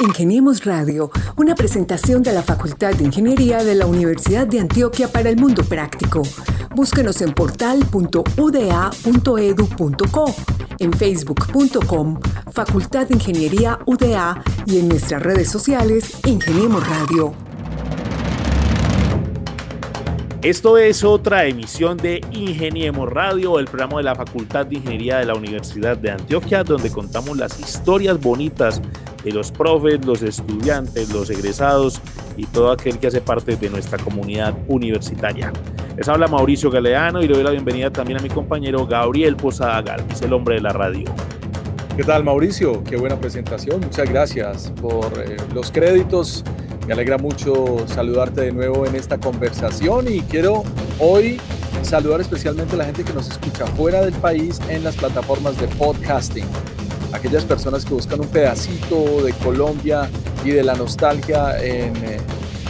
Ingeniemos Radio, una presentación de la Facultad de Ingeniería de la Universidad de Antioquia para el Mundo Práctico. Búsquenos en portal.uda.edu.co, en facebook.com, Facultad de Ingeniería UDA y en nuestras redes sociales Ingeniemos Radio. Esto es otra emisión de Ingeniemos Radio, el programa de la Facultad de Ingeniería de la Universidad de Antioquia, donde contamos las historias bonitas de los profes, los estudiantes, los egresados y todo aquel que hace parte de nuestra comunidad universitaria. Les habla Mauricio Galeano y le doy la bienvenida también a mi compañero Gabriel Posada Gal, que es el hombre de la radio. ¿Qué tal Mauricio? Qué buena presentación. Muchas gracias por eh, los créditos me alegra mucho saludarte de nuevo en esta conversación y quiero hoy saludar especialmente a la gente que nos escucha fuera del país en las plataformas de podcasting. Aquellas personas que buscan un pedacito de Colombia y de la nostalgia en eh,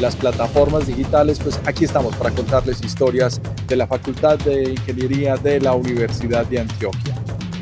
las plataformas digitales, pues aquí estamos para contarles historias de la Facultad de Ingeniería de la Universidad de Antioquia.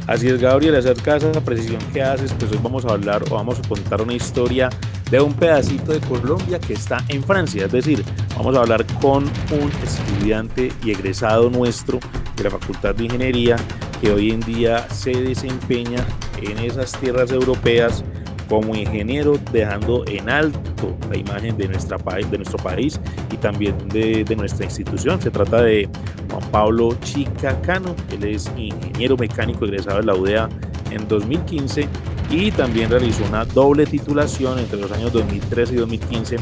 Así es, Gabriel, acerca de esa precisión que haces, pues hoy vamos a hablar o vamos a contar una historia de un pedacito de Colombia que está en Francia. Es decir, vamos a hablar con un estudiante y egresado nuestro de la Facultad de Ingeniería que hoy en día se desempeña en esas tierras europeas como ingeniero, dejando en alto la imagen de, nuestra, de nuestro país y también de, de nuestra institución. Se trata de Juan Pablo Chicacano, él es ingeniero mecánico egresado de la UDEA en 2015 y también realizó una doble titulación entre los años 2013 y 2015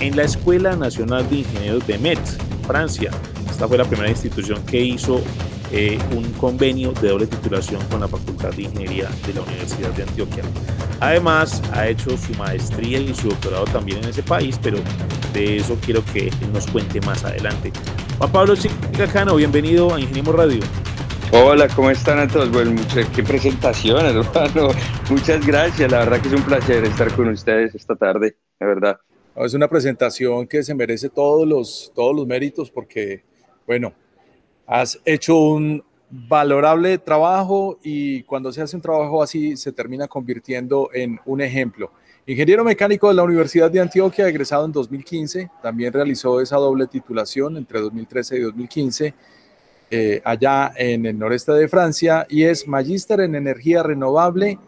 en la Escuela Nacional de Ingenieros de Metz, Francia. Esta fue la primera institución que hizo eh, un convenio de doble titulación con la Facultad de Ingeniería de la Universidad de Antioquia. Además, ha hecho su maestría y su doctorado también en ese país, pero de eso quiero que él nos cuente más adelante. Juan Pablo Chicacano, bienvenido a Ingeniemos Radio. Hola, ¿cómo están a todos? Bueno, qué presentación, hermano. Muchas gracias. La verdad que es un placer estar con ustedes esta tarde, de verdad. Es una presentación que se merece todos los, todos los méritos porque, bueno, has hecho un valorable trabajo y cuando se hace un trabajo así se termina convirtiendo en un ejemplo. Ingeniero mecánico de la Universidad de Antioquia, egresado en 2015, también realizó esa doble titulación entre 2013 y 2015 eh, allá en el noreste de Francia y es magíster en energía renovable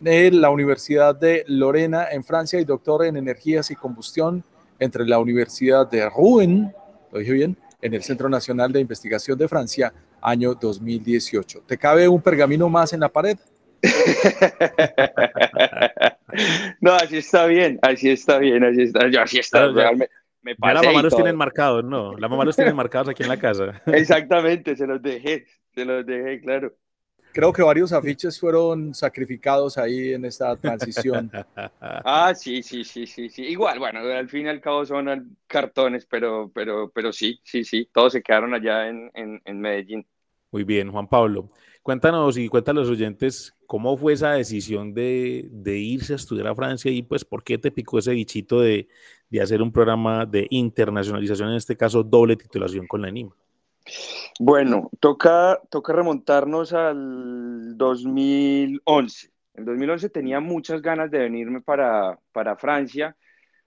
de la Universidad de Lorena en Francia y doctor en energías y combustión entre la Universidad de Rouen, lo dije bien, en el Centro Nacional de Investigación de Francia, año 2018. ¿Te cabe un pergamino más en la pared? no, así está bien, así está bien, así está, así está, realmente me ya la mamá los tienen marcados, ¿no? La mamá los tiene marcados aquí en la casa. Exactamente, se los dejé, se los dejé, claro. Creo que varios afiches fueron sacrificados ahí en esta transición. ah, sí, sí, sí, sí, sí. Igual, bueno, al fin y al cabo son cartones, pero, pero, pero sí, sí, sí, todos se quedaron allá en, en, en Medellín. Muy bien, Juan Pablo. Cuéntanos y cuéntanos a los oyentes cómo fue esa decisión de, de, irse a estudiar a Francia y pues por qué te picó ese bichito de, de hacer un programa de internacionalización, en este caso doble titulación con la ENIMA? Bueno, toca, toca remontarnos al 2011. En 2011 tenía muchas ganas de venirme para, para Francia,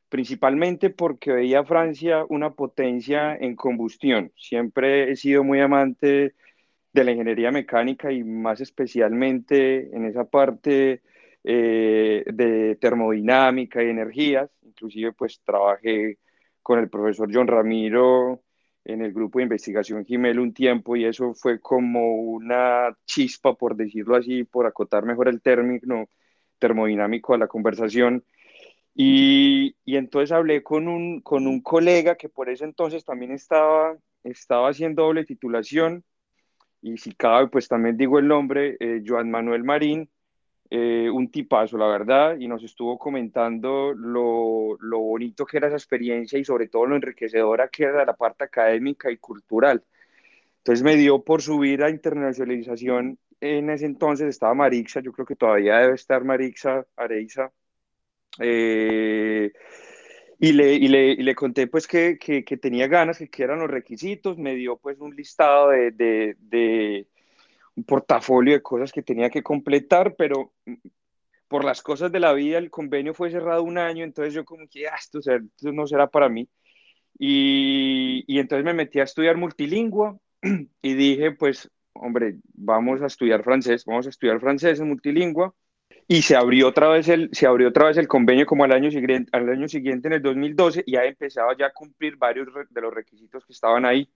principalmente porque veía a Francia una potencia en combustión. Siempre he sido muy amante de la ingeniería mecánica y más especialmente en esa parte eh, de termodinámica y energías inclusive pues trabajé con el profesor John Ramiro en el grupo de investigación Gimel un tiempo y eso fue como una chispa, por decirlo así, por acotar mejor el término termodinámico a la conversación. Y, y, entonces hablé con un, con un colega que por ese entonces también estaba, estaba haciendo doble titulación y si cabe, pues también digo el nombre, eh, Joan Manuel Marín, eh, un tipazo, la verdad, y nos estuvo comentando lo, lo, bonito que era esa experiencia y sobre todo lo enriquecedora que era la parte académica y cultural. Entonces me dio por subir a internacionalización. En ese entonces estaba Marixa, yo creo que todavía debe estar Marixa Areiza. Eh, y, le, y, le, y le, conté pues que, que, tenía ganas, que, que eran los requisitos, me dio pues un listado de, de un portafolio de cosas que tenía que completar, pero por las cosas de la vida el convenio fue cerrado un año, entonces yo como que, ah, esto, no será para mí. Y, y entonces me metí a estudiar multilingüe y dije, pues, hombre, vamos a estudiar francés, vamos a estudiar francés en multilingüe. Y se abrió otra vez el, se abrió otra vez el convenio como al año, siguiente, al año siguiente, en el 2012, y ya empezaba ya a cumplir varios de los requisitos que estaban ahí.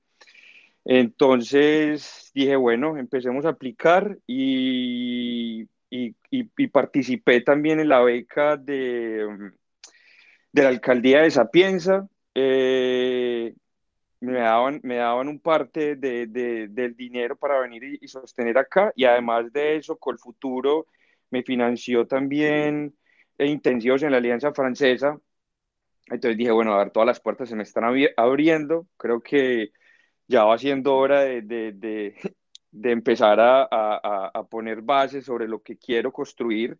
Entonces dije, bueno, empecemos a aplicar y, y, y, participé también en la beca de, de la alcaldía de Sapienza. Eh, me daban, me daban un parte de, de, del dinero para venir y, y, sostener acá y además de eso, con el futuro me financió también intensivos en la Alianza Francesa. Entonces dije, bueno, a ver, todas las puertas se me están abriendo. Creo que ya va siendo hora de, de, de, empezar a, a, a, poner bases sobre lo que quiero construir.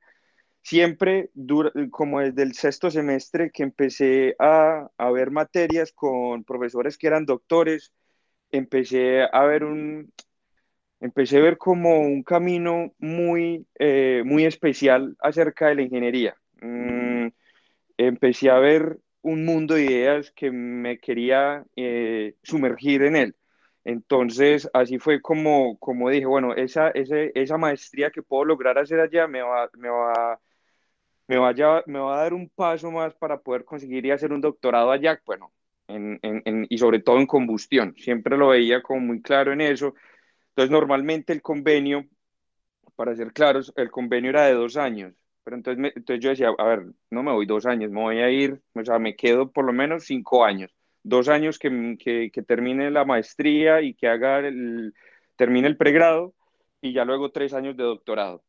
Siempre, dura, como desde el sexto semestre que empecé a, a ver materias con profesores que eran doctores, empecé a ver un, empecé a ver como un camino muy, eh, muy especial acerca de la ingeniería. Mm, empecé a ver un mundo de ideas que me quería eh, sumergir en él. Entonces, así fue como, como dije, bueno, esa, esa maestría que puedo lograr hacer allá me va, me, va, me, me va a dar un paso más para poder conseguir y hacer un doctorado allá, bueno, en, en, y sobre todo en combustión. Siempre lo veía como muy claro en eso. Entonces, normalmente el convenio, para ser claros, el convenio era de dos años. Pero entonces, entonces yo decía, a ver, no me voy dos años, me voy a ir, o sea, me quedo por lo menos cinco años. Dos años que, que, que termine la maestría y que haga el, termine el pregrado y ya luego tres años de doctorado.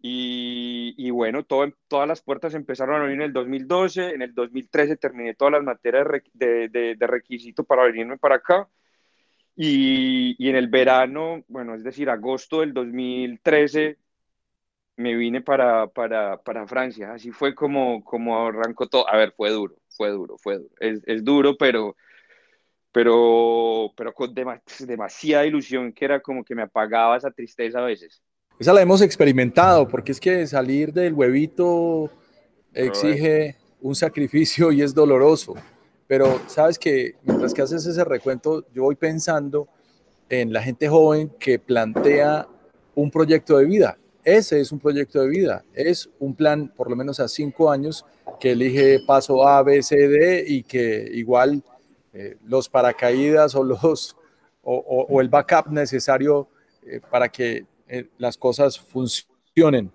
Y, y, bueno, todo, todas las puertas empezaron a abrir en el 2012, en el 2013 terminé todas las materias de, de, de requisito para venirme para acá y, y, en el verano, bueno, es decir, agosto del 2013, me vine para, para, para Francia. Así fue como, como arrancó todo. A ver, fue duro, fue duro, fue duro. Es, es duro, pero, pero, pero con demasiada ilusión que era como que me apagaba esa tristeza a veces. Esa la hemos experimentado, porque es que salir del huevito exige un sacrificio y es doloroso. Pero sabes que mientras que haces ese recuento, yo voy pensando en la gente joven que plantea un proyecto de vida. Ese es un proyecto de vida, es un plan por lo menos a cinco años que elige paso A, B, C, D y que igual eh, los paracaídas o, los, o, el backup necesario eh, para que eh, las cosas funcionen.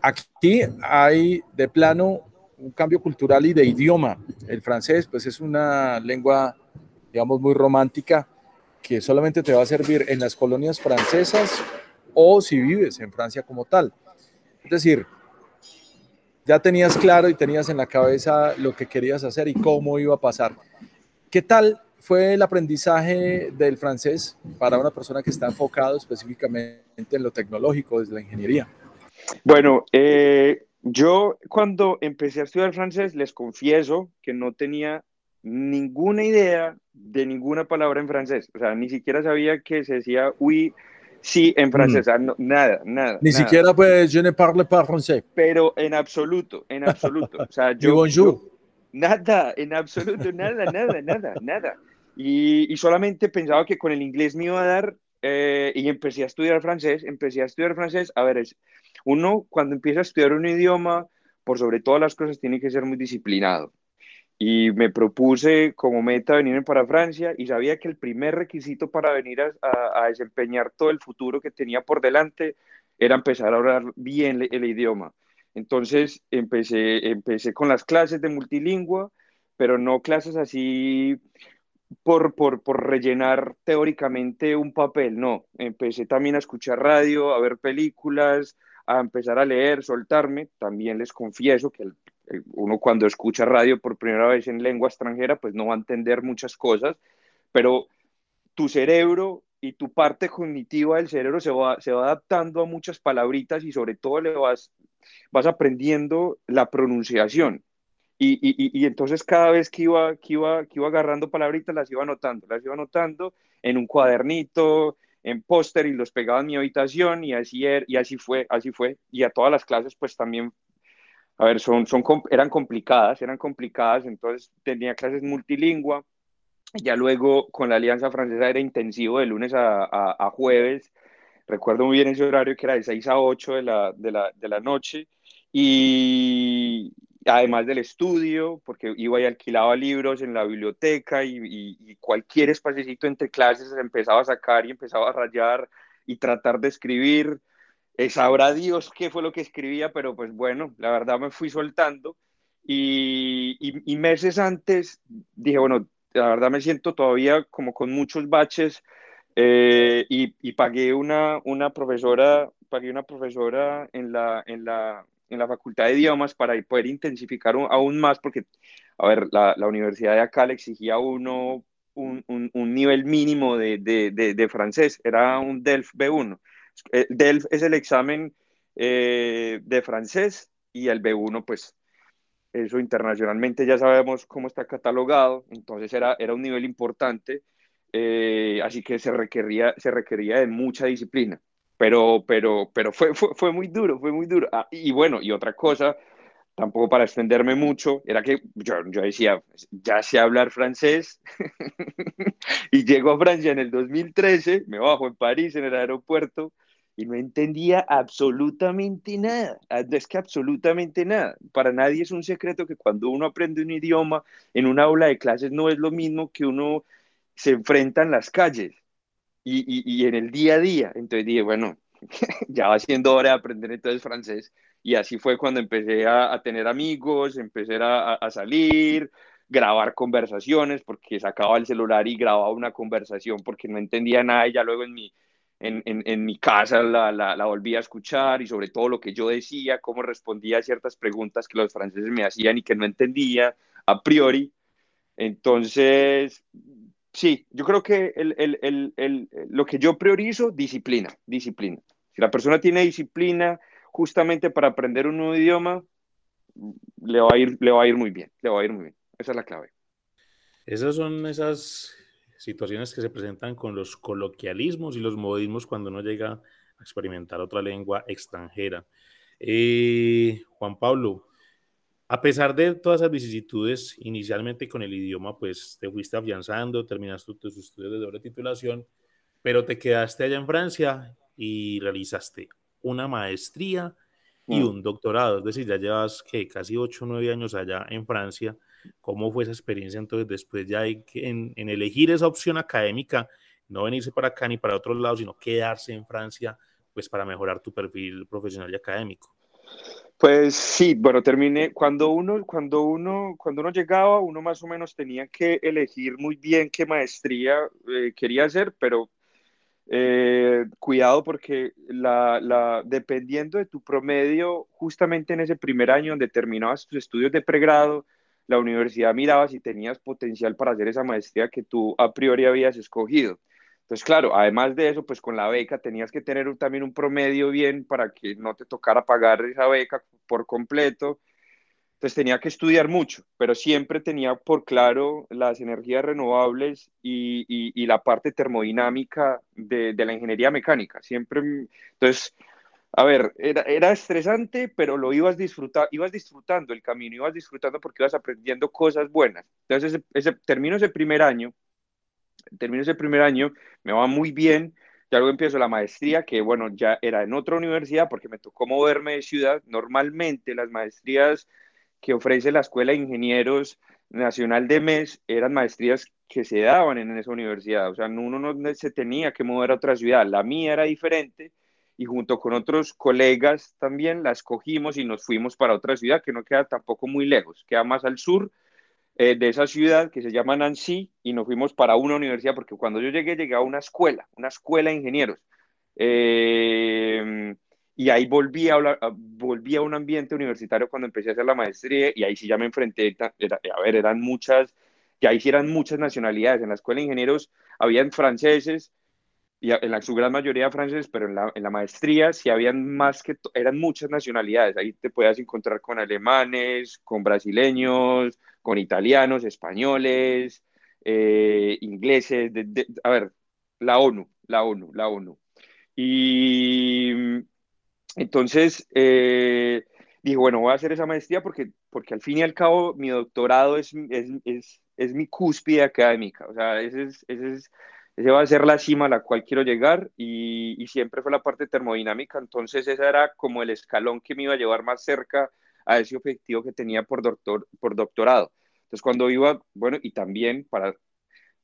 Aquí hay de plano un cambio cultural y de idioma. El francés, pues es una lengua, digamos, muy romántica que solamente te va a servir en las colonias francesas o si vives en Francia como tal. Es decir, ya tenías claro y tenías en la cabeza lo que querías hacer y cómo iba a pasar. ¿Qué tal fue el aprendizaje del francés para una persona que está enfocado específicamente en lo tecnológico, desde la ingeniería? Bueno, eh, yo cuando empecé a estudiar francés, les confieso que no tenía ninguna idea de ninguna palabra en francés. O sea, ni siquiera sabía que se decía oui, sí en francés. Mm. O sea, no, nada, nada. Ni nada. siquiera, pues, je ne parle pas français. Pero en absoluto, en absoluto. O sea, yo, bonjour. yo nada, en absoluto, nada, nada, nada, nada. Y, y, solamente pensaba que con el inglés me iba a dar eh, y empecé a estudiar francés, empecé a estudiar francés. A ver, es, uno cuando empieza a estudiar un idioma, por sobre todas las cosas, tiene que ser muy disciplinado. Y me propuse como meta venirme para Francia y sabía que el primer requisito para venir a, a, desempeñar todo el futuro que tenía por delante era empezar a hablar bien el, idioma. Entonces empecé, empecé con las clases de multilingüe, pero no clases así por, por, por, rellenar teóricamente un papel, no. Empecé también a escuchar radio, a ver películas, a empezar a leer, soltarme. También les confieso que uno cuando escucha radio por primera vez en lengua extranjera, pues no va a entender muchas cosas, pero tu cerebro y tu parte cognitiva del cerebro se va, se va adaptando a muchas palabritas y sobre todo le vas, vas aprendiendo la pronunciación. Y, y, y, entonces cada vez que iba, que, iba, que iba agarrando palabritas las iba anotando, las iba anotando en un cuadernito, en póster y los pegaba en mi habitación y así, er, y así fue, así fue. Y a todas las clases pues también a ver, son, son, eran complicadas, eran complicadas, entonces tenía clases multilingüe, ya luego con la Alianza Francesa era intensivo de lunes a, a, jueves, recuerdo muy bien ese horario que era de 6 a 8 de la, de la, de la noche, y además del estudio, porque iba y alquilaba libros en la biblioteca y, y, cualquier espacito entre clases empezaba a sacar y empezaba a rayar y tratar de escribir. Eh, sabrá Dios qué fue lo que escribía, pero pues bueno, la verdad me fui soltando y, y, meses antes dije, bueno, la verdad me siento todavía como con muchos baches eh, y, pagué una, una profesora, pagué una profesora en la, en la, en la Facultad de Idiomas para poder intensificar aún más, porque, a ver, la, la universidad de acá le exigía uno un, un, un nivel mínimo de, de, de, de, francés, era un DELF B1. El DELF es el examen eh, de francés y el B1, pues, eso internacionalmente ya sabemos cómo está catalogado, entonces era, era un nivel importante, eh, así que se requería, se requería de mucha disciplina pero, pero, pero fue, fue, fue, muy duro, fue muy duro. Ah, y bueno, y otra cosa, tampoco para extenderme mucho, era que yo, yo decía, ya sé hablar francés, y llego a Francia en el 2013, me bajo en París, en el aeropuerto, y no entendía absolutamente nada, ah, es que absolutamente nada. Para nadie es un secreto que cuando uno aprende un idioma en una aula de clases no es lo mismo que uno se enfrenta en las calles y, y, en el día a día. Entonces dije, bueno, ya va siendo hora de aprender entonces francés. Y así fue cuando empecé a, a tener amigos, empecé a, a, salir, grabar conversaciones, porque sacaba el celular y grababa una conversación porque no entendía nada y ya luego en mi, en, en, mi casa la, la, la, volví a escuchar y sobre todo lo que yo decía, cómo respondía a ciertas preguntas que los franceses me hacían y que no entendía a priori. Entonces, sí, yo creo que el, el, el, lo que yo priorizo, disciplina, disciplina. Si la persona tiene disciplina justamente para aprender un nuevo idioma, le va a ir, le va a ir muy bien, le va a ir muy bien. Esa es la clave. Esas son esas situaciones que se presentan con los coloquialismos y los modismos cuando uno llega a experimentar otra lengua extranjera. Eh, Juan Pablo, a pesar de todas esas vicisitudes, inicialmente con el idioma, pues te fuiste afianzando, terminaste tus estudios de doble titulación, pero te quedaste allá en Francia y realizaste una maestría y mm. un doctorado. Es decir, ya llevas que casi 8 o 9 años allá en Francia. ¿Cómo fue esa experiencia entonces después ya en, elegir esa opción académica, no venirse para acá ni para otros lados, sino quedarse en Francia, pues para mejorar tu perfil profesional y académico? Pues sí, bueno, terminé, cuando uno, cuando uno, cuando uno llegaba, uno más o menos tenía que elegir muy bien qué maestría eh, quería hacer, pero eh, cuidado porque la, dependiendo de tu promedio, justamente en ese primer año donde terminabas tus estudios de pregrado, la universidad miraba si tenías potencial para hacer esa maestría que tú a priori habías escogido. Entonces, claro, además de eso, pues con la beca tenías que tener también un promedio bien para que no te tocara pagar esa beca por completo. Entonces tenía que estudiar mucho, pero siempre tenía por claro las energías renovables y, y, la parte termodinámica de, de, la ingeniería mecánica. Siempre, entonces, a ver, era, era estresante, pero lo ibas, disfrutar, ibas disfrutando el camino, ibas disfrutando porque ibas aprendiendo cosas buenas. Entonces, ese, ese, termino ese primer año termino ese primer año, me va muy bien, ya luego empiezo la maestría, que bueno, ya era en otra universidad porque me tocó moverme de ciudad. Normalmente las maestrías que ofrece la Escuela de Ingenieros Nacional de MES eran maestrías que se daban en esa universidad, o sea, uno no se tenía que mover a otra ciudad, la mía era diferente y junto con otros colegas también la escogimos y nos fuimos para otra ciudad que no queda tampoco muy lejos, queda más al sur, eh, de esa ciudad que se llama Nancy y nos fuimos para una universidad, porque cuando yo llegué, llegué a una escuela, una escuela de ingenieros. Eh, y ahí volví a, a un ambiente universitario cuando empecé a hacer la maestría y ahí sí ya me enfrenté, a ver, eran muchas, y ahí sí eran muchas nacionalidades. En la escuela de ingenieros habían franceses, y en la, su gran mayoría franceses, pero en la, en la maestría sí habían más que, eran muchas nacionalidades. Ahí te puedes encontrar con alemanes, con brasileños, con italianos, españoles, eh, ingleses, a ver, la ONU, la ONU, la ONU. Y entonces, eh, dije, bueno, voy a hacer esa maestría porque, porque al fin y al cabo mi doctorado es, es, es, es mi cúspide académica, o sea, ese, es, ese, es, ese va a ser la cima a la cual quiero llegar y, y, siempre fue la parte termodinámica, entonces ese era como el escalón que me iba a llevar más cerca a ese objetivo que tenía por, doctor, por doctorado. Entonces cuando iba, bueno, y también para,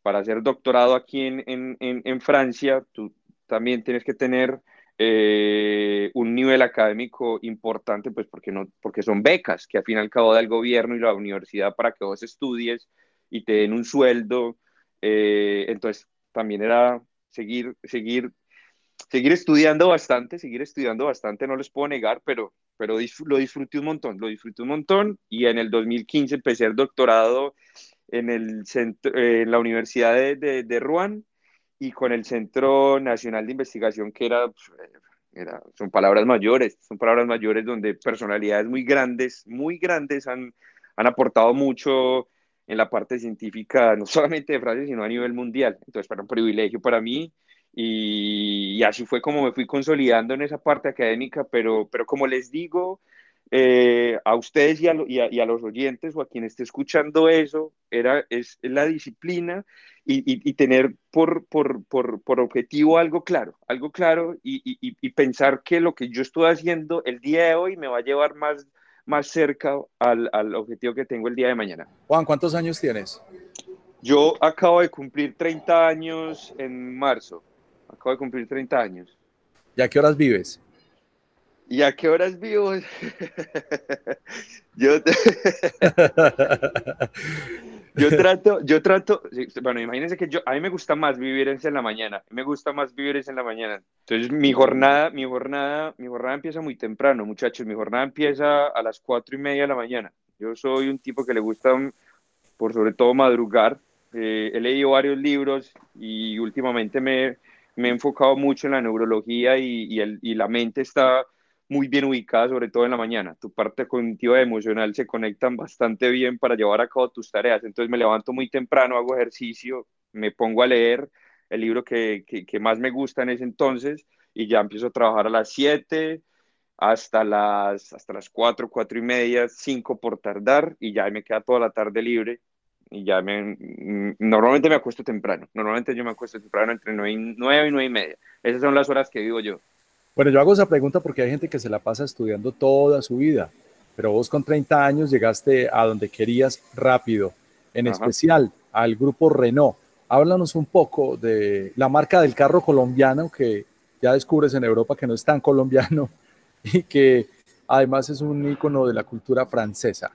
para hacer doctorado aquí en, en, en Francia, tú también tienes que tener eh, un nivel académico importante, pues porque, no, porque son becas que al fin y al cabo da el gobierno y la universidad para que vos estudies y te den un sueldo. Eh, entonces, también era seguir, seguir, seguir estudiando bastante, seguir estudiando bastante, no les puedo negar, pero, pero lo disfruté un montón, lo disfruté un montón. Y en el 2015 empecé el doctorado en, el centro, en la Universidad de, de, de Rouen y con el Centro Nacional de Investigación, que era, pues, era, son palabras mayores, son palabras mayores donde personalidades muy grandes, muy grandes han, han aportado mucho en la parte científica, no solamente de Francia, sino a nivel mundial. Entonces, para un privilegio para mí. Y, y, así fue como me fui consolidando en esa parte académica, pero, pero como les digo, eh, a ustedes y a, y, a, y a, los oyentes o a quien esté escuchando eso, era, es la disciplina y tener por, por, por, por, objetivo algo claro, algo claro y, pensar que lo que yo estoy haciendo el día de hoy me va a llevar más, más cerca al, al objetivo que tengo el día de mañana. Juan, ¿cuántos años tienes? Yo acabo de cumplir 30 años en marzo. Acabo de cumplir 30 años. ¿Y a qué horas vives? ¿Y a qué horas vivo? yo, te... yo trato, yo trato, bueno, imagínense que yo, a mí me gusta más vivir en la mañana, me gusta más vivir en la mañana. Entonces mi jornada, mi jornada, mi jornada empieza muy temprano, muchachos, mi jornada empieza a las cuatro y media de la mañana. Yo soy un tipo que le gusta, por sobre todo, madrugar. Eh, he leído varios libros y últimamente me, me, he enfocado mucho en la neurología y, y, el, y la mente está muy bien ubicada, sobre todo en la mañana. Tu parte cognitiva y emocional se conectan bastante bien para llevar a cabo tus tareas. Entonces me levanto muy temprano, hago ejercicio, me pongo a leer el libro que, que, que más me gusta en ese entonces y ya empiezo a trabajar a las 7 hasta las, hasta las 4, 4 y media, 5 por tardar y ya me queda toda la tarde libre y ya me, mm, normalmente me acuesto temprano, normalmente yo me acuesto temprano entre 9 y, 9 y 9 y media. Esas son las horas que vivo yo. Bueno, yo hago esa pregunta porque hay gente que se la pasa estudiando toda su vida, pero vos con 30 años llegaste a donde querías rápido, en Ajá. especial al grupo Renault. Háblanos un poco de la marca del carro colombiano que ya descubres en Europa que no es tan colombiano y que además es un ícono de la cultura francesa.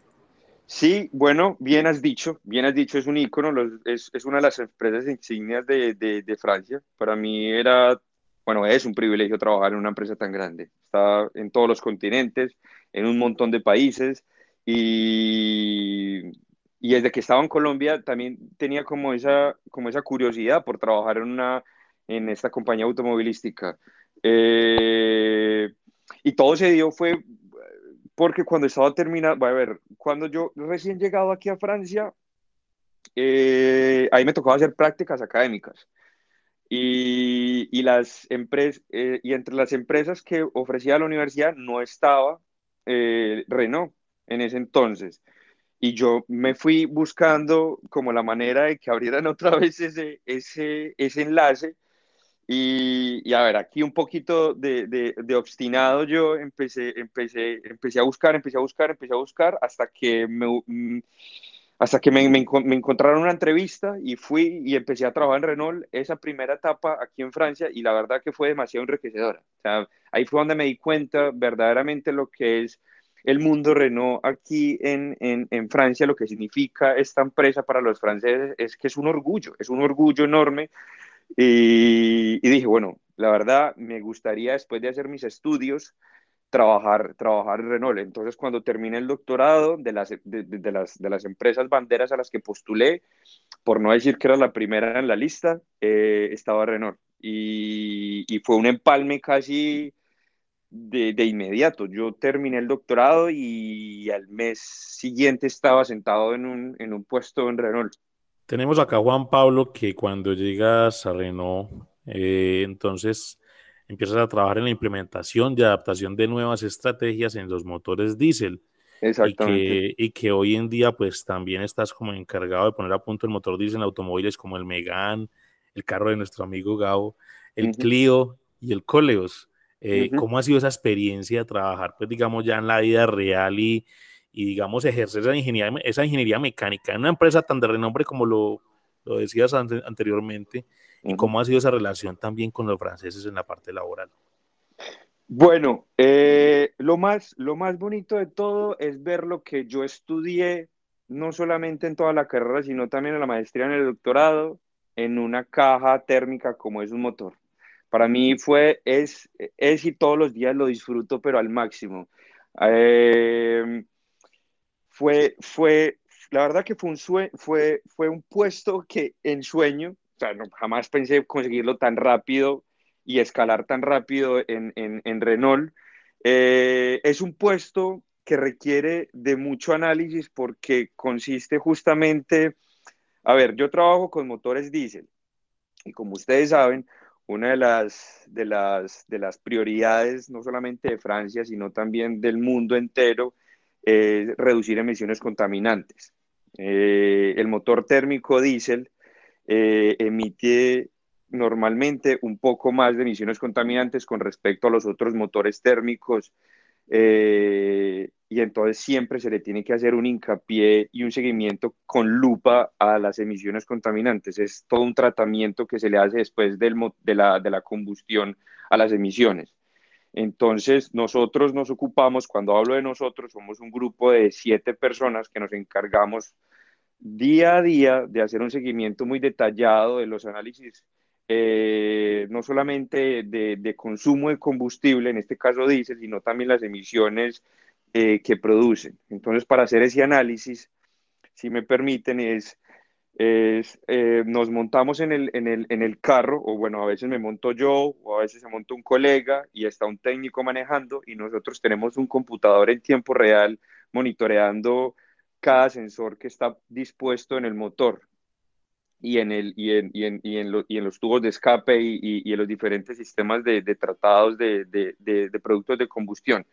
Sí, bueno, bien has dicho, bien has dicho, es un ícono, es, es una de las empresas insignias de, de, de Francia. Para mí era bueno, es un privilegio trabajar en una empresa tan grande. Está en todos los continentes, en un montón de países y, y desde que estaba en Colombia también tenía como esa, como esa curiosidad por trabajar en, una, en esta compañía automovilística. Eh, y todo se dio fue porque cuando estaba terminando, a ver, cuando yo recién llegado aquí a Francia, eh, ahí me tocaba hacer prácticas académicas. Y, y las empresas, eh, y entre las empresas que ofrecía la universidad no estaba eh, Renault en ese entonces. Y yo me fui buscando como la manera de que abrieran otra vez ese, ese, ese enlace. Y, y, a ver, aquí un poquito de, de, de, obstinado yo empecé, empecé, empecé a buscar, empecé a buscar, empecé a buscar hasta que me, mm, hasta que me, encontraron una entrevista y fui y empecé a trabajar en Renault esa primera etapa aquí en Francia y la verdad que fue demasiado enriquecedora. O sea, ahí fue donde me di cuenta verdaderamente lo que es el mundo Renault aquí en, en, en Francia, lo que significa esta empresa para los franceses es que es un orgullo, es un orgullo enorme. Y, y dije, bueno, la verdad me gustaría después de hacer mis estudios, trabajar, trabajar en Renault. Entonces, cuando terminé el doctorado de las, de, las, de las empresas banderas a las que postulé, por no decir que era la primera en la lista, eh, estaba Renault. Y, y, fue un empalme casi de, de, inmediato. Yo terminé el doctorado y al mes siguiente estaba sentado en un, en un puesto en Renault. Tenemos acá Juan Pablo que cuando llegas a Renault, eh, entonces empiezas a trabajar en la implementación y adaptación de nuevas estrategias en los motores diésel. Exactamente. Y que, hoy en día pues también estás como encargado de poner a punto el motor diésel en automóviles como el Megan, el carro de nuestro amigo Gao, el Clio y el Coleos. Eh, ¿Cómo ha sido esa experiencia de trabajar pues digamos ya en la vida real y, y digamos ejercer esa ingeniería, esa ingeniería mecánica en una empresa tan de renombre como lo, lo decías anteriormente? ¿Y cómo ha sido esa relación también con los franceses en la parte laboral? Bueno, eh, lo, más, lo más bonito de todo es ver lo que yo estudié, no solamente en toda la carrera, sino también en la maestría, en el doctorado, en una caja térmica como es un motor. Para mí fue, es, es y todos los días lo disfruto, pero al máximo. Eh, fue, fue, la verdad que fue un, fue, fue un puesto que en sueño, o sea, no, jamás pensé conseguirlo tan rápido y escalar tan rápido en, en, Renault. Eh, es un puesto que requiere de mucho análisis porque consiste justamente, a ver, yo trabajo con motores diésel y como ustedes saben, una de las, de las, de las prioridades, no solamente de Francia, sino también del mundo entero, es reducir emisiones contaminantes. Eh, el motor térmico diésel eh, emite normalmente un poco más de emisiones contaminantes con respecto a los otros motores térmicos eh, y entonces siempre se le tiene que hacer un hincapié y un seguimiento con lupa a las emisiones contaminantes. Es todo un tratamiento que se le hace después del, de, la, de la combustión a las emisiones. Entonces, nosotros nos ocupamos, cuando hablo de nosotros, somos un grupo de siete personas que nos encargamos día a día de hacer un seguimiento muy detallado de los análisis, eh, no solamente de, consumo de combustible, en este caso diésel, sino también las emisiones eh, que producen. Entonces, para hacer ese análisis, si me permiten, es, es eh, nos montamos en el, en, el, en el carro, o bueno, a veces me monto yo, o a veces se monta un colega y está un técnico manejando, y nosotros tenemos un computador en tiempo real monitoreando cada sensor que está dispuesto en el motor y en, el, y en, y en, y en, y en los tubos de escape y, en los diferentes sistemas de, tratados de, de, de, productos de combustión.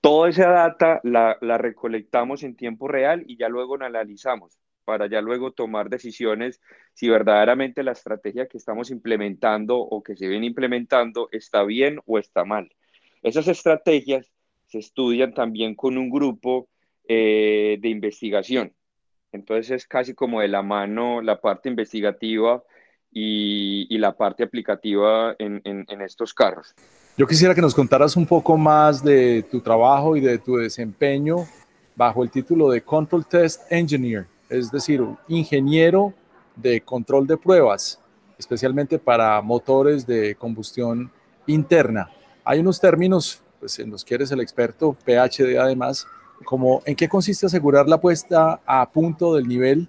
Toda esa data la, la, recolectamos en tiempo real y ya luego la analizamos para ya luego tomar decisiones si verdaderamente la estrategia que estamos implementando o que se viene implementando está bien o está mal. Esas estrategias se estudian también con un grupo eh, de investigación. Entonces es casi como de la mano la parte investigativa y, la parte aplicativa en, estos carros. Yo quisiera que nos contaras un poco más de tu trabajo y de tu desempeño bajo el título de Control Test Engineer, es decir, ingeniero de control de pruebas, especialmente para motores de combustión interna. Hay unos términos pues, en los que el experto, PhD además, como en qué consiste asegurar la puesta a punto del nivel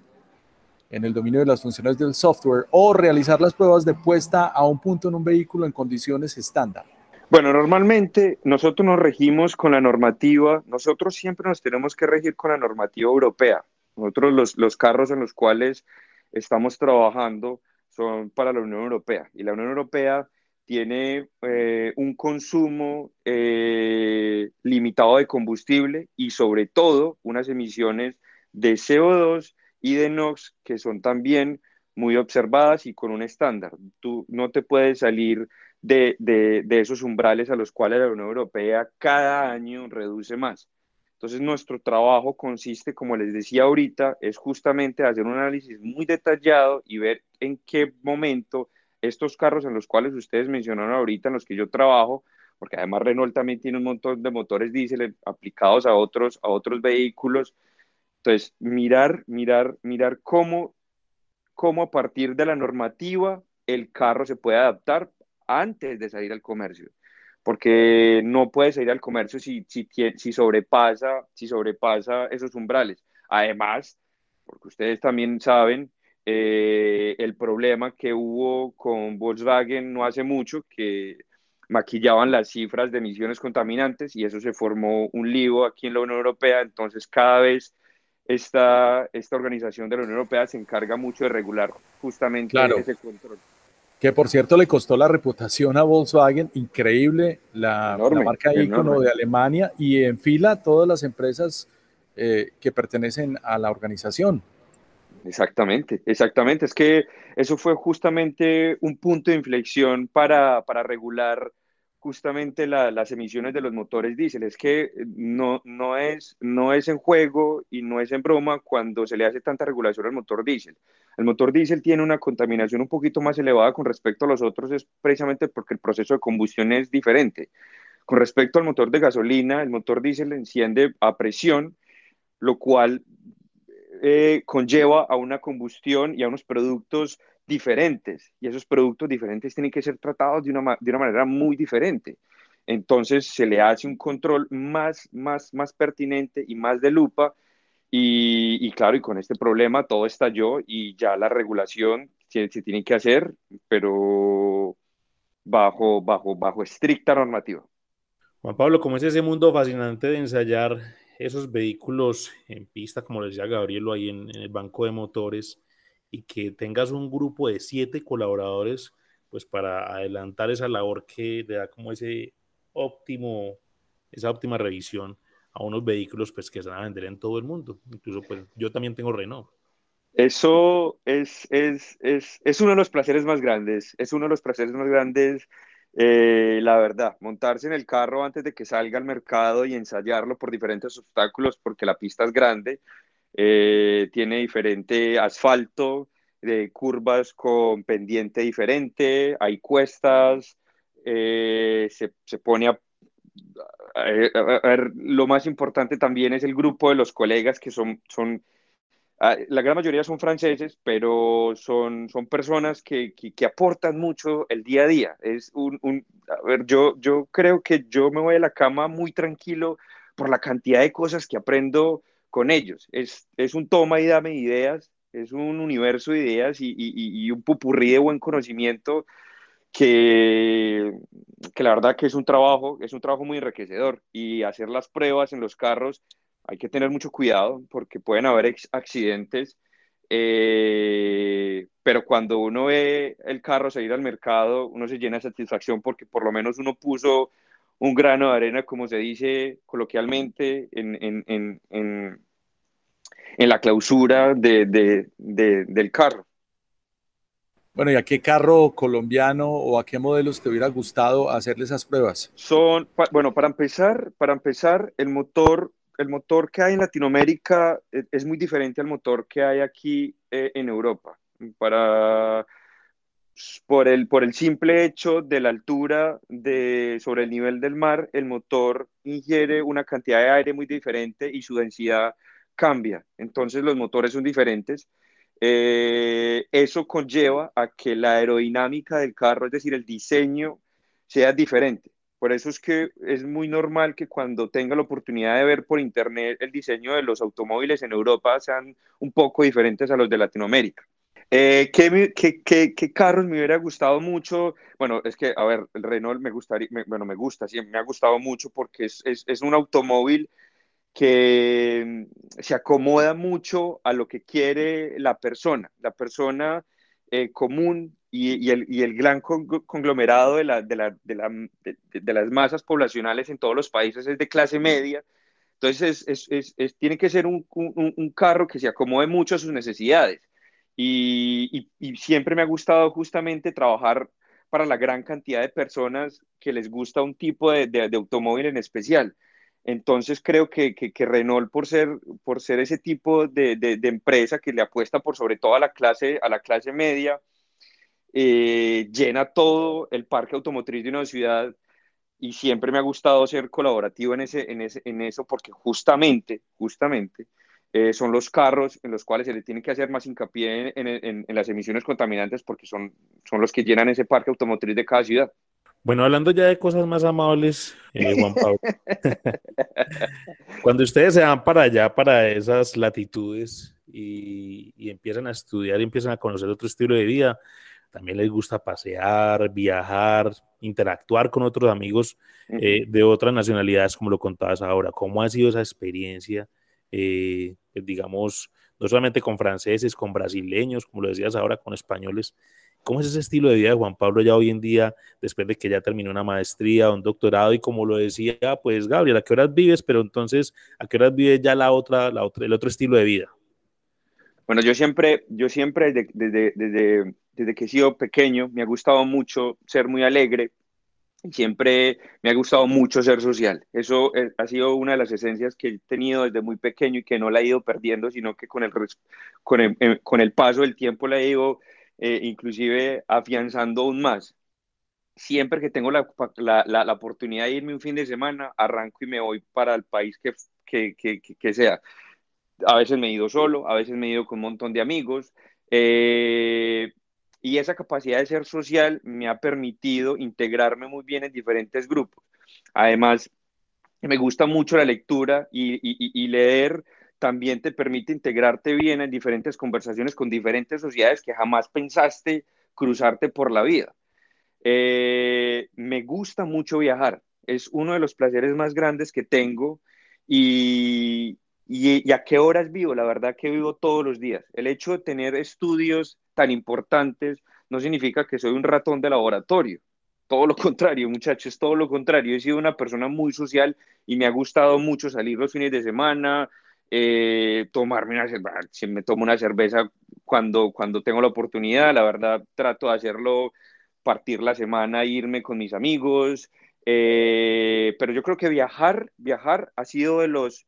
en el dominio de las funciones del software o realizar las pruebas de puesta a un punto en un vehículo en condiciones estándar. Bueno, normalmente nosotros nos regimos con la normativa, nosotros siempre nos tenemos que regir con la normativa europea. Nosotros los, los carros en los cuales estamos trabajando son para la Unión Europea y la Unión Europea tiene eh, un consumo eh, limitado de combustible y sobre todo unas emisiones de CO2 y de NOx que son también muy observadas y con un estándar. Tú no te puedes salir de, de, de esos umbrales a los cuales la Unión Europea cada año reduce más. Entonces, nuestro trabajo consiste, como les decía ahorita, es justamente hacer un análisis muy detallado y ver en qué momento estos carros en los cuales ustedes mencionaron ahorita, en los que yo trabajo, porque además Renault también tiene un montón de motores diésel aplicados a otros, a otros vehículos. Entonces, mirar, mirar, mirar cómo, cómo a partir de la normativa el carro se puede adaptar antes de salir al comercio. Porque no puede salir al comercio si, si, si, sobrepasa, si sobrepasa esos umbrales. Además, porque ustedes también saben, eh, el problema que hubo con Volkswagen no hace mucho, que maquillaban las cifras de emisiones contaminantes y eso se formó un lío aquí en la Unión Europea. Entonces, cada vez esta, esta organización de la Unión Europea se encarga mucho de regular justamente ese control. Que por cierto le costó la reputación a Volkswagen, increíble, la, marca ícono de Alemania y en fila todas las empresas eh, que pertenecen a la organización. Exactamente, exactamente. Es que eso fue justamente un punto de inflexión para, para regular justamente las emisiones de los motores diésel. Es que no, no, es, no es en juego y no es en broma cuando se le hace tanta regulación al motor diésel. El motor diésel tiene una contaminación un poquito más elevada con respecto a los otros, es precisamente porque el proceso de combustión es diferente. Con respecto al motor de gasolina, el motor diésel enciende a presión, lo cual eh, conlleva a una combustión y a unos productos diferentes y esos productos diferentes tienen que ser tratados de una, de una manera muy diferente. Entonces se le hace un control más, más, más pertinente y más de lupa y, y claro, y con este problema todo estalló y ya la regulación se, se tiene que hacer, pero bajo, bajo, bajo estricta normativa. Juan Pablo, ¿cómo es ese mundo fascinante de ensayar esos vehículos en pista, como les decía Gabriel, ahí en, en el banco de motores? y que tengas un grupo de siete colaboradores, pues para adelantar esa labor que le da como ese óptimo, esa óptima revisión a unos vehículos pues que se van a vender en todo el mundo. Incluso pues yo también tengo Renault. Eso es, es, es, es uno de los placeres más grandes, es uno de los placeres más grandes, eh, la verdad, montarse en el carro antes de que salga al mercado y ensayarlo por diferentes obstáculos porque la pista es grande, eh, tiene diferente asfalto, de curvas con pendiente diferente, hay cuestas, eh, se, se, pone a, ver, lo más importante también es el grupo de los colegas que son, son la gran mayoría son franceses, pero son, son personas que, que, aportan mucho el día a día. Es un, un, a ver, yo, yo creo que yo me voy a la cama muy tranquilo por la cantidad de cosas que aprendo con ellos. Es, es un toma y dame ideas, es un universo de ideas y, y, y un pupurrí de buen conocimiento que, que, la verdad que es un trabajo, es un trabajo muy enriquecedor y hacer las pruebas en los carros hay que tener mucho cuidado porque pueden haber accidentes, eh, pero cuando uno ve el carro salir al mercado, uno se llena de satisfacción porque por lo menos uno puso un grano de arena, como se dice coloquialmente, en, en, en, en, en la clausura de, de, de, del carro. Bueno, ¿y a qué carro colombiano o a qué modelos te hubiera gustado hacerle esas pruebas? Son, bueno, para empezar, para empezar, el motor, el motor que hay en Latinoamérica eh, es muy diferente al motor que hay aquí eh, en Europa. Por el, simple hecho de la altura sobre el nivel del mar, el motor ingiere una cantidad de aire muy diferente y su densidad cambia. Entonces los motores son diferentes. Eh, eso conlleva a que la aerodinámica del carro, es decir, el diseño, sea diferente. Por eso es que es muy normal que cuando tenga la oportunidad de ver por internet el diseño de los automóviles en Europa sean un poco diferentes a los de Latinoamérica. Eh, ¿qué, qué, qué, carros me hubiera gustado mucho? Bueno, es que, a ver, el Renault me gustaría, bueno, me gusta, sí, me ha gustado mucho porque es, es, es, un automóvil que mm, se acomoda mucho a lo que quiere la persona, la persona eh, común y, y, el, y, el, gran conglomerado de, la, de, la, de, la, de, las masas poblacionales en todos los países es de clase media. Entonces, es, tiene que ser un, un, un carro que se acomode mucho a sus necesidades. Y, siempre me ha gustado justamente trabajar para la gran cantidad de personas que les gusta un tipo de, automóvil en especial. Entonces creo que, que, Renault, por ser, por ser ese tipo de, empresa que le apuesta por sobre todo a la clase, a la clase media, eh, llena todo el parque automotriz de una ciudad y siempre me ha gustado ser colaborativo en, ese, en, ese, en eso porque justamente, justamente, eh, son los carros en los cuales se le tiene que hacer más hincapié en, en, en, las emisiones contaminantes porque son, son los que llenan ese parque automotriz de cada ciudad. Bueno, hablando ya de cosas más amables, eh, Juan Pablo, cuando ustedes se van para allá, para esas latitudes y, y, empiezan a estudiar y empiezan a conocer otro estilo de vida, también les gusta pasear, viajar, interactuar con otros amigos eh, de otras nacionalidades, como lo contabas ahora. ¿Cómo ha sido esa experiencia? Eh, pues, digamos, no solamente con franceses, con brasileños, como lo decías ahora, con españoles. ¿Cómo es ese estilo de vida de Juan Pablo ya hoy en día, después de que ya terminó una maestría, un doctorado y como lo decía, pues Gabriel, ¿a qué horas vives? Pero entonces, ¿a qué horas vives ya la otra, la otra, el otro estilo de vida? Bueno, yo siempre, yo siempre desde, desde, desde, desde que he sido pequeño, me ha gustado mucho ser muy alegre, siempre me ha gustado mucho ser social. Eso eh, ha sido una de las esencias que he tenido desde muy pequeño y que no la he ido perdiendo, sino que con el, con el, eh, con el paso del tiempo la he ido eh, inclusive afianzando aún más. Siempre que tengo la, la, la, oportunidad de irme un fin de semana, arranco y me voy para el país que, que, que, que sea. A veces me he ido solo, a veces me he ido con un montón de amigos. Eh, y esa capacidad de ser social me ha permitido integrarme muy bien en diferentes grupos. Además, me gusta mucho la lectura y, leer también te permite integrarte bien en diferentes conversaciones con diferentes sociedades que jamás pensaste cruzarte por la vida. Eh, me gusta mucho viajar, es uno de los placeres más grandes que tengo y, y, a qué horas vivo, la verdad que vivo todos los días. El hecho de tener estudios tan importantes no significa que soy un ratón de laboratorio. Todo lo contrario, muchachos, todo lo contrario. He sido una persona muy social y me ha gustado mucho salir los fines de semana, eh, tomarme una cerveza, si me tomo una cerveza cuando, cuando tengo la oportunidad, la verdad trato de hacerlo, partir la semana, irme con mis amigos, eh, pero yo creo que viajar, viajar ha sido de los,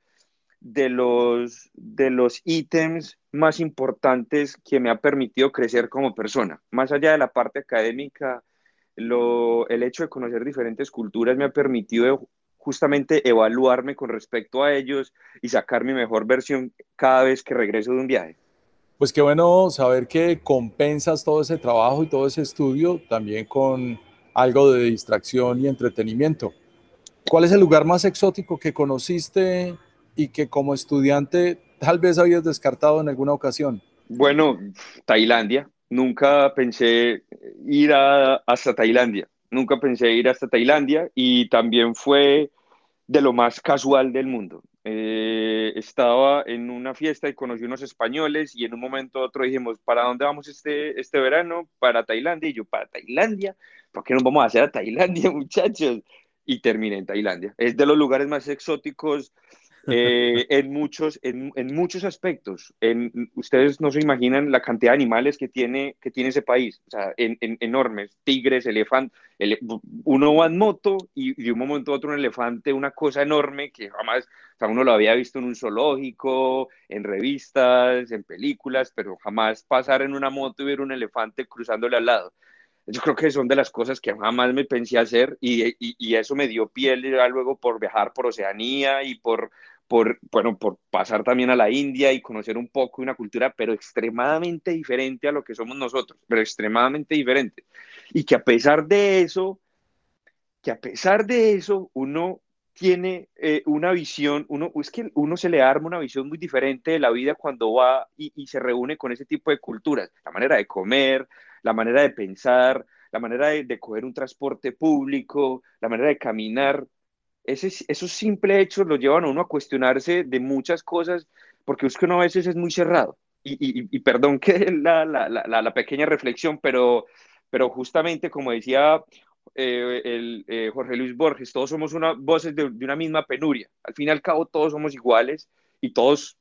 de los, de los ítems más importantes que me ha permitido crecer como persona. Más allá de la parte académica, lo, el hecho de conocer diferentes culturas me ha permitido justamente evaluarme con respecto a ellos y sacar mi mejor versión cada vez que regreso de un viaje. Pues qué bueno saber que compensas todo ese trabajo y todo ese estudio también con algo de distracción y entretenimiento. ¿Cuál es el lugar más exótico que conociste y que como estudiante tal vez habías descartado en alguna ocasión? Bueno, Tailandia. Nunca pensé ir hasta Tailandia. Nunca pensé ir hasta Tailandia y también fue de lo más casual del mundo. Eh, estaba en una fiesta y conocí unos españoles y en un momento otro dijimos, ¿para dónde vamos este, este verano? Para Tailandia. Y yo, ¿para Tailandia? ¿Por qué no vamos a hacer a Tailandia, muchachos? Y terminé en Tailandia. Es de los lugares más exóticos eh, en, muchos, en, en, muchos aspectos. Ustedes no se imaginan la cantidad de animales que tiene, que tiene ese país, o sea, en, enormes, tigres, elefantes. uno va en moto y de un momento a otro un elefante, una cosa enorme que jamás, o sea, uno lo había visto en un zoológico, en revistas, en películas, pero jamás pasar en una moto y ver un elefante cruzándole al lado yo creo que son de las cosas que jamás me pensé hacer y, y, y, eso me dio piel luego por viajar por Oceanía y por por, bueno, por pasar también a la India y conocer un poco una cultura, pero extremadamente diferente a lo que somos nosotros, pero extremadamente diferente. Y que a pesar de eso, que a pesar de eso, uno tiene eh, una visión, uno, es que uno se le arma una visión muy diferente de la vida cuando va y, y, se reúne con ese tipo de culturas, la manera de comer, la manera de pensar, la manera de, de coger un transporte público, la manera de caminar, esos simples hechos lo llevan a uno a cuestionarse de muchas cosas, porque es que uno a veces es muy cerrado. Y, perdón que la, la, la, pequeña reflexión, pero, pero justamente como decía eh, el, eh, Jorge Luis Borges, todos somos una, voces de, una misma penuria. Al fin y al cabo todos somos iguales y todos,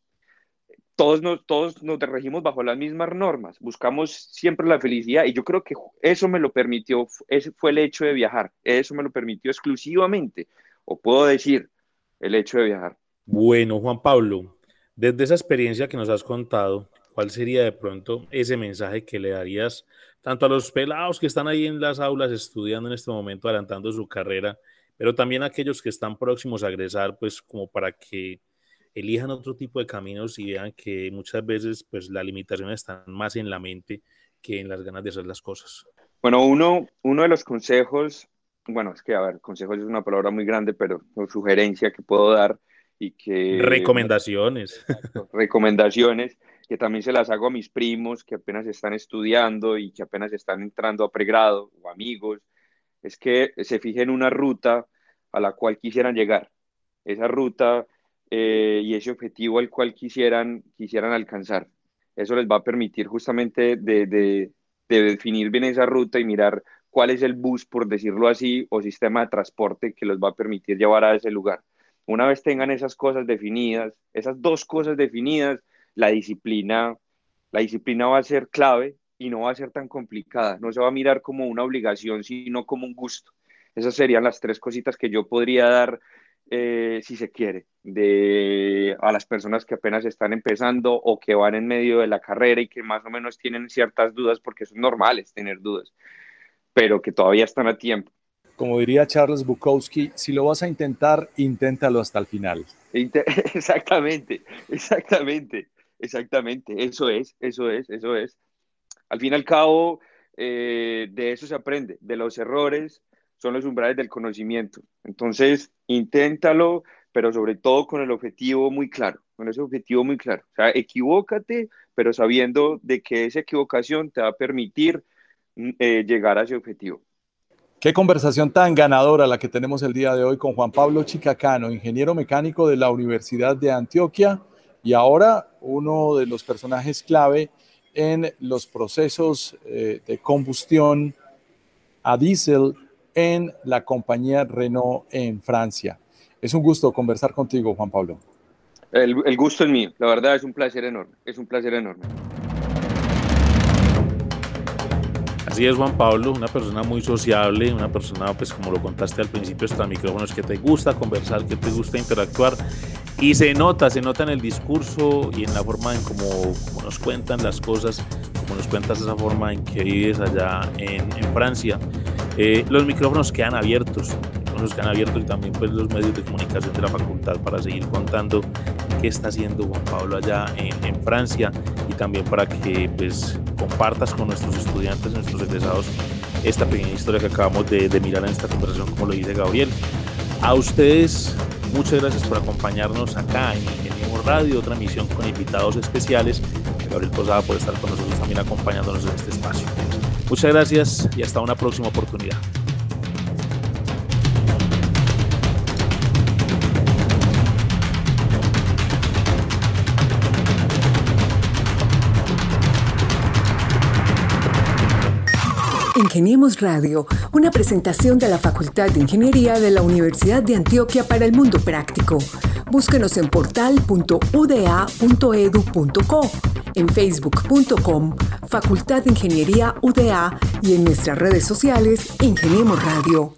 todos, nos, todos nos regimos bajo las mismas normas. Buscamos siempre la felicidad y yo creo que eso me lo permitió, ese fue el hecho de viajar, eso me lo permitió exclusivamente o puedo decir el hecho de viajar. Bueno, Juan Pablo, desde esa experiencia que nos has contado, ¿cuál sería de pronto ese mensaje que le darías tanto a los pelados que están ahí en las aulas estudiando en este momento, adelantando su carrera, pero también a aquellos que están próximos a egresar, pues como para que elijan otro tipo de caminos y vean que muchas veces pues las limitaciones están más en la mente que en las ganas de hacer las cosas? Bueno, uno, uno de los consejos bueno, es que, a ver, consejos es una palabra muy grande, pero sugerencia que puedo dar y que... Recomendaciones. recomendaciones que también se las hago a mis primos que apenas están estudiando y que apenas están entrando a pregrado o amigos, es que se fijen una ruta a la cual quisieran llegar. Esa ruta eh, y ese objetivo al cual quisieran, quisieran alcanzar. Eso les va a permitir justamente de, de, de definir bien esa ruta y mirar cuál es el bus, por decirlo así, o sistema de transporte que los va a permitir llevar a ese lugar. Una vez tengan esas cosas definidas, esas dos cosas definidas, la disciplina, la disciplina va a ser clave y no va a ser tan complicada. No se va a mirar como una obligación, sino como un gusto. Esas serían las tres cositas que yo podría dar, eh, si se quiere, de, a las personas que apenas están empezando o que van en medio de la carrera y que más o menos tienen ciertas dudas, porque son normales tener dudas, pero que todavía están a tiempo. Como diría Charles Bukowski, si lo vas a intentar, inténtalo hasta el final. Exactamente, exactamente, exactamente. Eso es, eso es, eso es. Al fin y al cabo, eh, de eso se aprende, de los errores son los umbrales del conocimiento. Entonces, inténtalo, pero sobre todo con el objetivo muy claro, con ese objetivo muy claro. O sea, equivócate, pero sabiendo de que esa equivocación te va a permitir mm, eh, llegar a ese objetivo. Qué conversación tan ganadora la que tenemos el día de hoy con Juan Pablo Chicacano, ingeniero mecánico de la Universidad de Antioquia y ahora uno de los personajes clave en los procesos eh, de combustión a diésel en la compañía Renault en Francia. Es un gusto conversar contigo, Juan Pablo. El, el gusto es mío, la verdad es un placer enorme, es un placer enorme. Así es, Juan Pablo, una persona muy sociable, una persona, pues como lo contaste al principio, está micrófonos que te gusta conversar, que te gusta interactuar y se nota, se nota en el discurso y en la forma en cómo, nos cuentan las cosas, como nos cuentas esa forma en que vives allá en, en Francia. Eh, los micrófonos quedan abiertos, los quedan abiertos y también pues los medios de comunicación de la facultad para seguir contando qué está haciendo Juan Pablo allá en, Francia y también para que pues compartas con nuestros estudiantes, nuestros egresados, esta pequeña historia que acabamos de, mirar en esta conversación, como lo dice Gabriel. A ustedes, muchas gracias por acompañarnos acá en Ingeniero Radio, otra misión con invitados especiales. Gabriel Posada por estar con nosotros también acompañándonos en este espacio. Muchas gracias y hasta una próxima oportunidad. Ingeniemos Radio, una presentación de la Facultad de Ingeniería de la Universidad de Antioquia para el Mundo Práctico. Búsquenos en portal.uda.edu.co, en facebook.com, Facultad de Ingeniería UDA y en nuestras redes sociales Ingeniemos Radio.